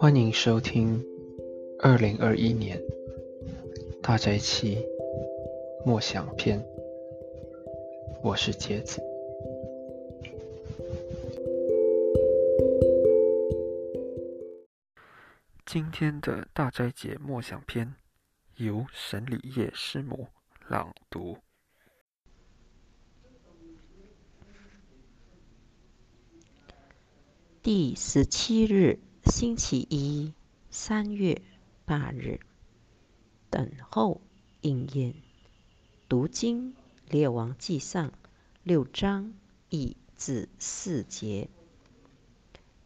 欢迎收听二零二一年大斋期默想篇。我是杰子。今天的大斋节默想篇由沈礼业师母朗读。第十七日，星期一，三月八日，等候应验。读经《列王记上》六章一至四节。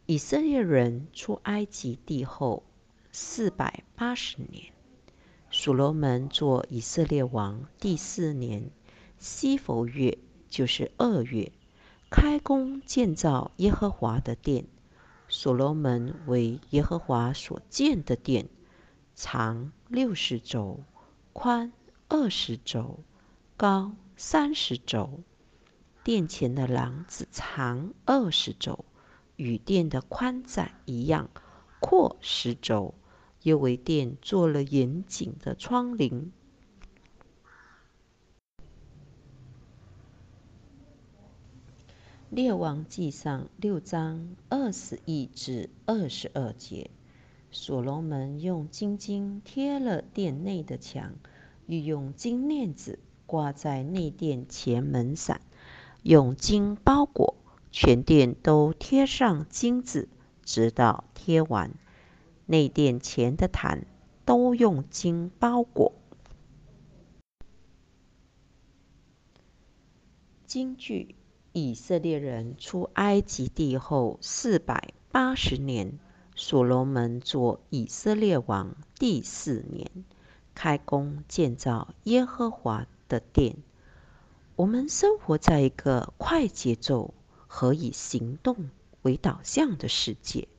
以色列人出埃及地后四百八十年，所罗门做以色列王第四年，西佛月就是二月。开工建造耶和华的殿，所罗门为耶和华所建的殿，长六十轴，宽二十轴，高三十轴。殿前的廊子长二十轴，与殿的宽窄一样，阔十轴。又为殿做了严谨的窗棂。列王记上六章二十一至二十二节，所罗门用金金贴了殿内的墙，又用金链子挂在内殿前门上，用金包裹全殿，都贴上金子，直到贴完。内殿前的坛都用金包裹。金句。以色列人出埃及地后四百八十年，所罗门做以色列王第四年，开工建造耶和华的殿。我们生活在一个快节奏和以行动为导向的世界，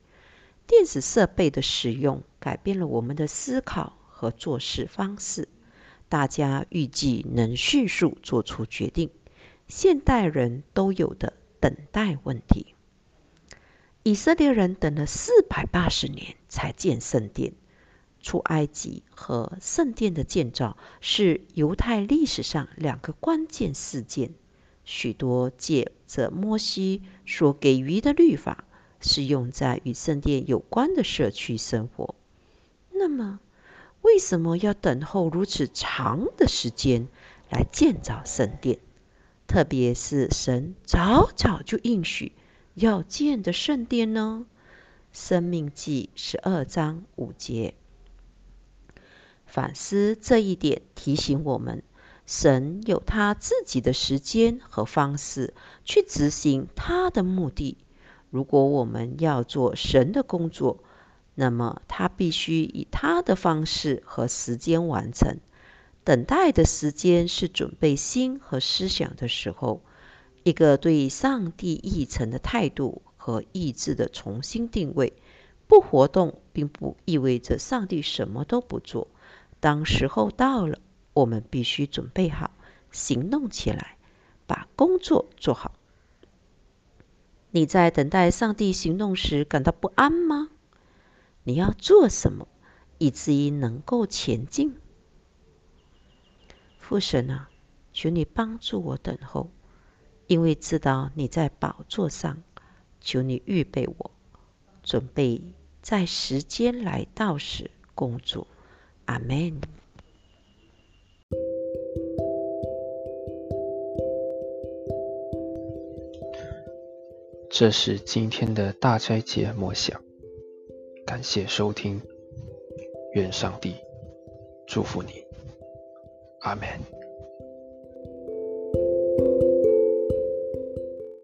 电子设备的使用改变了我们的思考和做事方式。大家预计能迅速做出决定。现代人都有的等待问题。以色列人等了四百八十年才建圣殿。出埃及和圣殿的建造是犹太历史上两个关键事件。许多借着摩西所给予的律法，是用在与圣殿有关的社区生活。那么，为什么要等候如此长的时间来建造圣殿？特别是神早早就应许要建的圣殿呢，《生命记》十二章五节。反思这一点，提醒我们，神有他自己的时间和方式去执行他的目的。如果我们要做神的工作，那么他必须以他的方式和时间完成。等待的时间是准备心和思想的时候，一个对上帝议程的态度和意志的重新定位。不活动并不意味着上帝什么都不做。当时候到了，我们必须准备好，行动起来，把工作做好。你在等待上帝行动时感到不安吗？你要做什么，以至于能够前进？父神啊，求你帮助我等候，因为知道你在宝座上。求你预备我，准备在时间来到时工作。阿门。这是今天的大斋节默想，感谢收听，愿上帝祝福你。Amen.